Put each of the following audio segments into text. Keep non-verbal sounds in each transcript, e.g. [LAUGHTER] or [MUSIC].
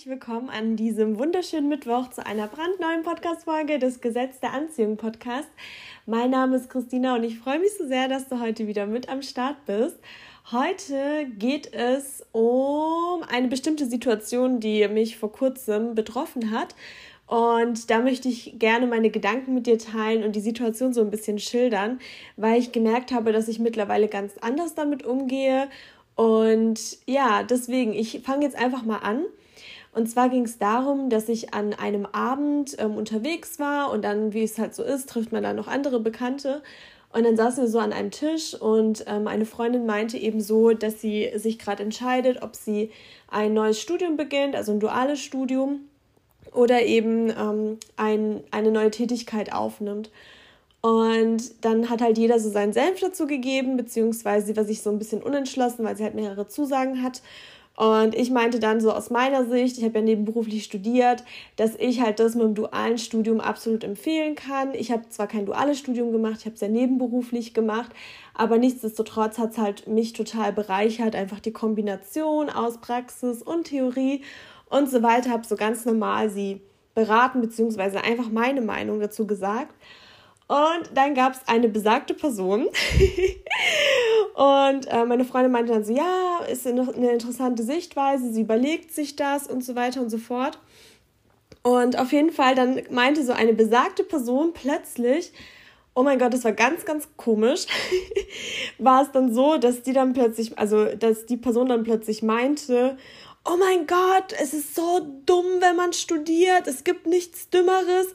herzlich willkommen an diesem wunderschönen Mittwoch zu einer brandneuen Podcast-Folge des Gesetz der Anziehung Podcast. Mein Name ist Christina und ich freue mich so sehr, dass du heute wieder mit am Start bist. Heute geht es um eine bestimmte Situation, die mich vor kurzem betroffen hat. Und da möchte ich gerne meine Gedanken mit dir teilen und die Situation so ein bisschen schildern, weil ich gemerkt habe, dass ich mittlerweile ganz anders damit umgehe. Und ja, deswegen, ich fange jetzt einfach mal an. Und zwar ging es darum, dass ich an einem Abend ähm, unterwegs war und dann, wie es halt so ist, trifft man dann noch andere Bekannte. Und dann saßen wir so an einem Tisch und ähm, eine Freundin meinte eben so, dass sie sich gerade entscheidet, ob sie ein neues Studium beginnt, also ein duales Studium, oder eben ähm, ein, eine neue Tätigkeit aufnimmt. Und dann hat halt jeder so seinen Senf dazu gegeben, beziehungsweise sie war sich so ein bisschen unentschlossen, weil sie halt mehrere Zusagen hat. Und ich meinte dann so aus meiner Sicht, ich habe ja nebenberuflich studiert, dass ich halt das mit dem dualen Studium absolut empfehlen kann. Ich habe zwar kein duales Studium gemacht, ich habe es ja nebenberuflich gemacht, aber nichtsdestotrotz hat es halt mich total bereichert, einfach die Kombination aus Praxis und Theorie und so weiter. Habe so ganz normal sie beraten, beziehungsweise einfach meine Meinung dazu gesagt. Und dann gab es eine besagte Person. [LAUGHS] und äh, meine Freundin meinte dann so, ja, ist eine, interessante Sichtweise, sie überlegt sich das und so weiter und so fort. Und auf jeden Fall, dann meinte so eine besagte Person plötzlich, oh mein Gott, das war ganz, ganz komisch, [LAUGHS] war es dann so, dass die dann plötzlich, also dass die Person dann plötzlich meinte, oh mein Gott, es ist so dumm, wenn man studiert, es gibt nichts Dümmeres.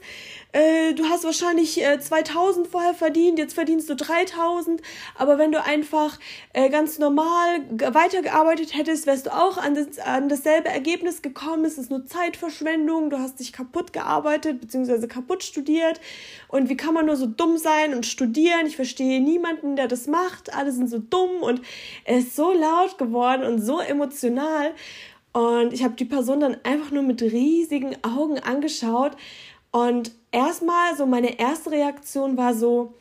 Äh, du hast wahrscheinlich äh, 2000 vorher verdient, jetzt verdienst du 3000, aber wenn du einfach äh, ganz normal weitergearbeitet hättest, wärst du auch an, das, an dasselbe Ergebnis gekommen. Es ist nur Zeitverschwendung, du hast dich kaputt gearbeitet bzw. kaputt studiert und wie kann man nur so dumm sein und studieren? Ich verstehe niemanden, der das macht, alle sind so dumm und er ist so laut geworden und so emotional. Und ich habe die Person dann einfach nur mit riesigen Augen angeschaut. Und erstmal so meine erste Reaktion war so,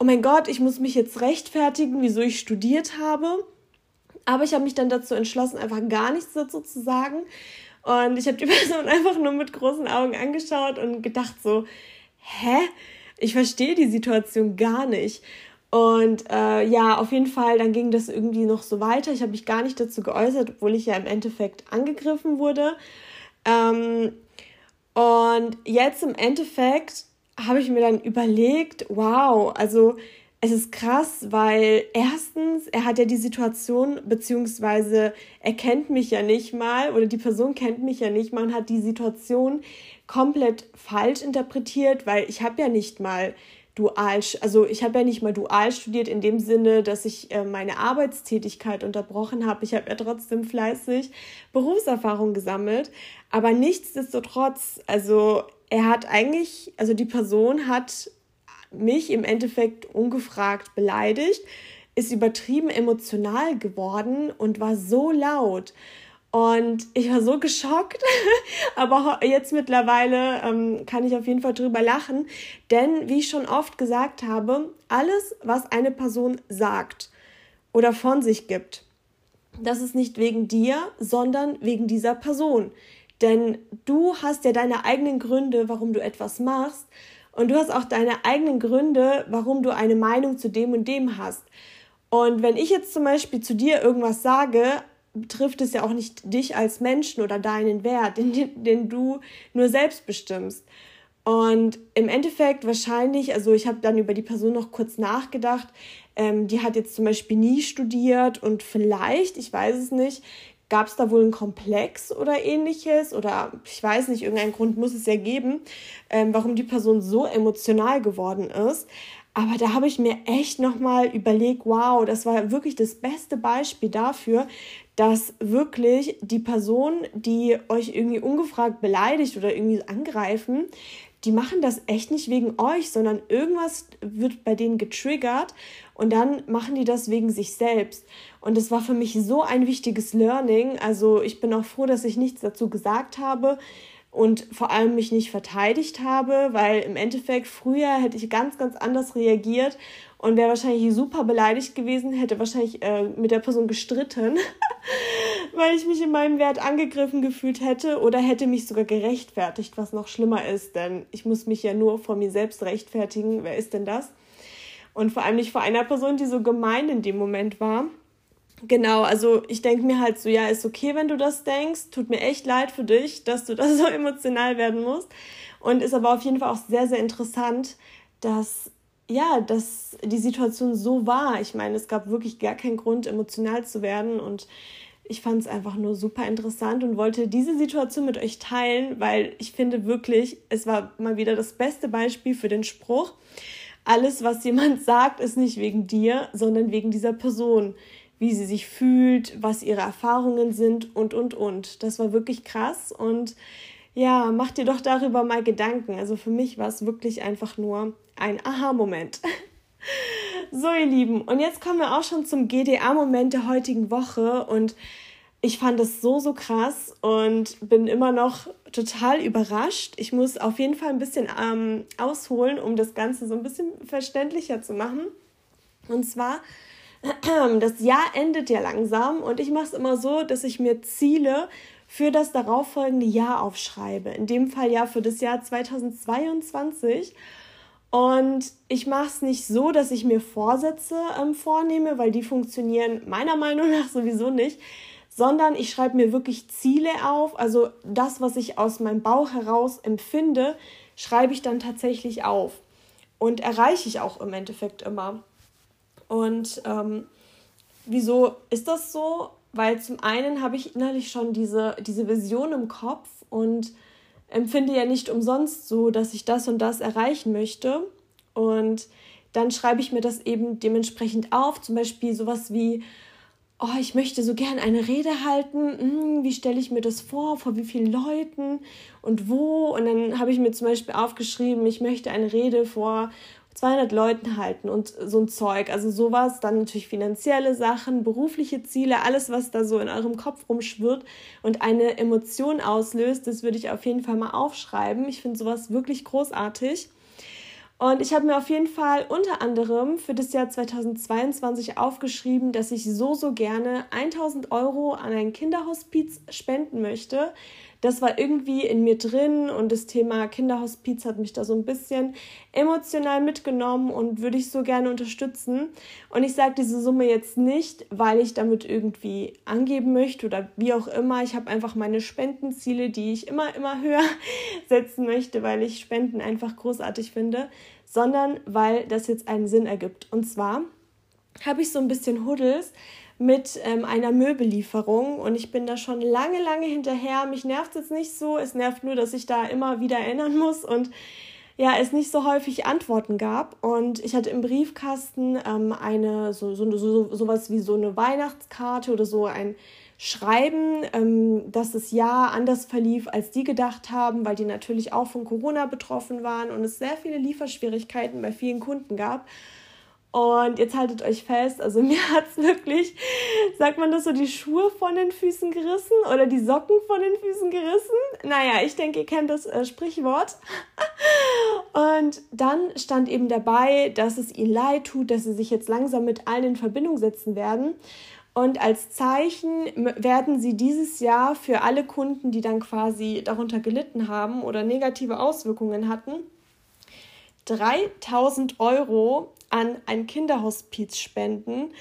oh mein Gott, ich muss mich jetzt rechtfertigen, wieso ich studiert habe. Aber ich habe mich dann dazu entschlossen, einfach gar nichts dazu zu sagen. Und ich habe die [LAUGHS] Person einfach nur mit großen Augen angeschaut und gedacht so, hä? Ich verstehe die Situation gar nicht. Und äh, ja, auf jeden Fall, dann ging das irgendwie noch so weiter. Ich habe mich gar nicht dazu geäußert, obwohl ich ja im Endeffekt angegriffen wurde. Ähm, und jetzt im Endeffekt habe ich mir dann überlegt, wow, also es ist krass, weil erstens, er hat ja die Situation, beziehungsweise er kennt mich ja nicht mal oder die Person kennt mich ja nicht mal und hat die Situation komplett falsch interpretiert, weil ich habe ja nicht mal dual, also ich habe ja nicht mal dual studiert in dem Sinne, dass ich äh, meine Arbeitstätigkeit unterbrochen habe. Ich habe ja trotzdem fleißig Berufserfahrung gesammelt, aber nichtsdestotrotz, also er hat eigentlich, also die Person hat mich im Endeffekt ungefragt beleidigt, ist übertrieben emotional geworden und war so laut. Und ich war so geschockt, [LAUGHS] aber jetzt mittlerweile ähm, kann ich auf jeden Fall drüber lachen, denn wie ich schon oft gesagt habe, alles, was eine Person sagt oder von sich gibt, das ist nicht wegen dir, sondern wegen dieser Person. Denn du hast ja deine eigenen Gründe, warum du etwas machst, und du hast auch deine eigenen Gründe, warum du eine Meinung zu dem und dem hast. Und wenn ich jetzt zum Beispiel zu dir irgendwas sage, betrifft es ja auch nicht dich als Menschen oder deinen Wert, den, den du nur selbst bestimmst. Und im Endeffekt wahrscheinlich, also ich habe dann über die Person noch kurz nachgedacht, ähm, die hat jetzt zum Beispiel nie studiert und vielleicht, ich weiß es nicht, gab es da wohl einen Komplex oder ähnliches oder ich weiß nicht, irgendeinen Grund muss es ja geben, ähm, warum die Person so emotional geworden ist. Aber da habe ich mir echt nochmal überlegt, wow, das war wirklich das beste Beispiel dafür, dass wirklich die Person, die euch irgendwie ungefragt beleidigt oder irgendwie angreifen, die machen das echt nicht wegen euch, sondern irgendwas wird bei denen getriggert und dann machen die das wegen sich selbst. Und das war für mich so ein wichtiges Learning. Also ich bin auch froh, dass ich nichts dazu gesagt habe und vor allem mich nicht verteidigt habe, weil im Endeffekt früher hätte ich ganz, ganz anders reagiert und wäre wahrscheinlich super beleidigt gewesen, hätte wahrscheinlich äh, mit der Person gestritten. [LAUGHS] weil ich mich in meinem Wert angegriffen gefühlt hätte oder hätte mich sogar gerechtfertigt, was noch schlimmer ist, denn ich muss mich ja nur vor mir selbst rechtfertigen. Wer ist denn das? Und vor allem nicht vor einer Person, die so gemein in dem Moment war. Genau, also ich denke mir halt so, ja, ist okay, wenn du das denkst. Tut mir echt leid für dich, dass du [LAUGHS] da so emotional werden musst. Und ist aber auf jeden Fall auch sehr, sehr interessant, dass ja, dass die Situation so war. Ich meine, es gab wirklich gar keinen Grund, emotional zu werden und ich fand es einfach nur super interessant und wollte diese Situation mit euch teilen, weil ich finde wirklich, es war mal wieder das beste Beispiel für den Spruch, alles, was jemand [LAUGHS] sagt, ist nicht wegen dir, sondern wegen dieser Person, wie sie sich fühlt, was ihre Erfahrungen sind und, und, und. Das war wirklich krass und ja, mach dir doch darüber mal Gedanken. Also für mich war es wirklich einfach nur ein Aha-Moment. [LAUGHS] So, ihr Lieben, und jetzt kommen wir auch schon zum GDA-Moment der heutigen Woche und ich fand es so, so krass und bin immer noch total überrascht. Ich muss auf jeden Fall ein bisschen ähm, ausholen, um das Ganze so ein bisschen verständlicher zu machen. Und zwar, [CLEARS THROAT] das Jahr endet ja langsam und ich mache es immer so, dass ich mir Ziele für das darauffolgende Jahr aufschreibe. In dem Fall ja für das Jahr 2022. Und ich mache es nicht so, dass ich mir Vorsätze ähm, vornehme, weil die funktionieren meiner Meinung nach [LAUGHS] sowieso nicht, sondern ich schreibe mir wirklich Ziele auf. Also das, was ich aus meinem Bauch heraus empfinde, schreibe ich dann tatsächlich auf. Und erreiche ich auch im Endeffekt immer. Und ähm, wieso ist das so? Weil zum einen habe ich innerlich schon diese, diese Vision im Kopf und empfinde ja nicht umsonst so, dass ich das und das erreichen möchte. Und dann schreibe ich mir das eben dementsprechend auf. Zum Beispiel sowas wie, oh, ich möchte so gern eine Rede halten. Hm, wie stelle ich mir das vor? Vor wie vielen Leuten und wo? Und dann habe ich mir zum Beispiel aufgeschrieben, ich möchte eine Rede vor 200 Leuten halten und so ein Zeug. Also sowas, dann natürlich finanzielle Sachen, berufliche Ziele, alles, was da so in eurem Kopf rumschwirrt und eine Emotion auslöst, das würde ich auf jeden Fall mal aufschreiben. Ich finde sowas wirklich großartig. Und ich habe mir auf jeden Fall unter anderem für das Jahr 2022 aufgeschrieben, dass ich so, so gerne 1000 Euro an ein Kinderhospiz spenden möchte. Das war irgendwie in mir drin und das Thema Kinderhospiz hat mich da so ein bisschen emotional mitgenommen und würde ich so gerne unterstützen. Und ich sage diese Summe jetzt nicht, weil ich damit irgendwie angeben möchte oder wie auch immer. Ich habe einfach meine Spendenziele, die ich immer, immer höher [LAUGHS] setzen möchte, weil ich Spenden einfach großartig finde, sondern weil das jetzt einen Sinn ergibt. Und zwar habe ich so ein bisschen Huddles, mit ähm, einer Möbellieferung und ich bin da schon lange, lange hinterher. Mich nervt es jetzt nicht so, es nervt nur, dass ich da immer wieder erinnern muss und ja, es nicht so häufig Antworten gab. Und ich hatte im Briefkasten ähm, eine, so, so, so, sowas wie so eine Weihnachtskarte oder so ein Schreiben, ähm, dass das Jahr anders verlief, als die gedacht haben, weil die natürlich auch von Corona betroffen waren und es sehr viele Lieferschwierigkeiten bei vielen Kunden gab. Und jetzt haltet euch fest, also [LAUGHS] mir hat es wirklich, sagt man das so, die Schuhe von den Füßen gerissen oder die Socken von den Füßen gerissen. Naja, ich denke, ihr kennt das äh, Sprichwort. [LAUGHS] Und dann stand eben dabei, dass es ihnen leid tut, dass sie sich jetzt langsam mit allen in Verbindung setzen werden. Und als Zeichen werden sie dieses Jahr für alle Kunden, die dann quasi darunter gelitten haben oder negative Auswirkungen hatten, 3000 Euro an ein Kinderhospiz spenden.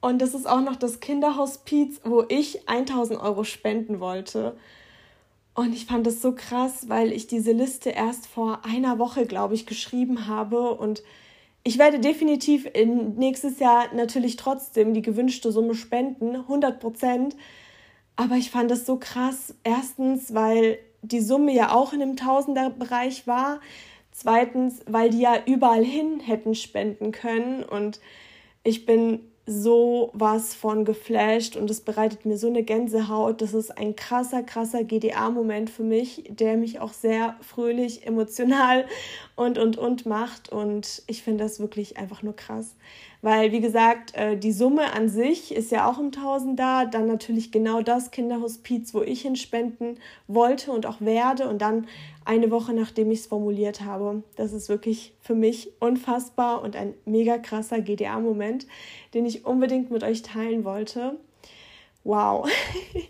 Und das ist auch noch das Kinderhospiz, wo ich 1000 Euro spenden wollte. Und ich fand das so krass, weil ich diese Liste erst vor einer Woche, glaube ich, geschrieben habe. Und ich werde definitiv in nächstes Jahr natürlich trotzdem die gewünschte Summe spenden, 100 Prozent. Aber ich fand das so krass. Erstens, weil die Summe ja auch in dem Tausenderbereich war. Zweitens, weil die ja überall hin hätten spenden können und ich bin so was von geflasht und es bereitet mir so eine Gänsehaut. Das ist ein krasser, krasser GDA-Moment für mich, der mich auch sehr fröhlich, emotional und, und, und macht. Und ich finde das wirklich einfach nur krass. Weil, wie gesagt, äh, die Summe an sich ist ja auch im Tausender. Dann natürlich genau das Kinderhospiz, wo ich hinspenden wollte und auch werde. Und dann eine Woche nachdem ich es formuliert habe. Das ist wirklich für mich unfassbar und ein mega krasser GDA-Moment, den ich unbedingt mit euch teilen wollte. Wow.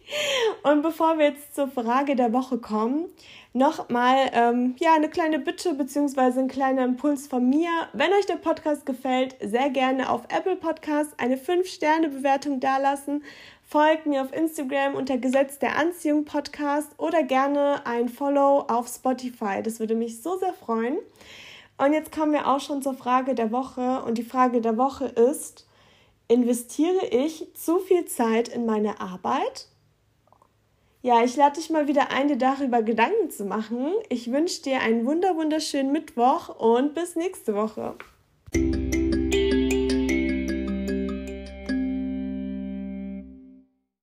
[LAUGHS] Und bevor wir jetzt zur Frage der Woche kommen, nochmal ähm, ja, eine kleine Bitte bzw. ein kleiner Impuls von mir. Wenn euch der Podcast gefällt, sehr gerne auf Apple Podcast eine 5-Sterne-Bewertung dalassen. Folgt mir auf Instagram unter Gesetz der Anziehung Podcast oder gerne ein Follow auf Spotify. Das würde mich so sehr freuen. Und jetzt kommen wir auch schon zur Frage der Woche. Und die Frage der Woche ist, investiere ich zu viel Zeit in meine Arbeit? Ja, ich lade dich mal wieder ein, dir darüber Gedanken zu machen. Ich wünsche dir einen wunder wunderschönen Mittwoch und bis nächste Woche.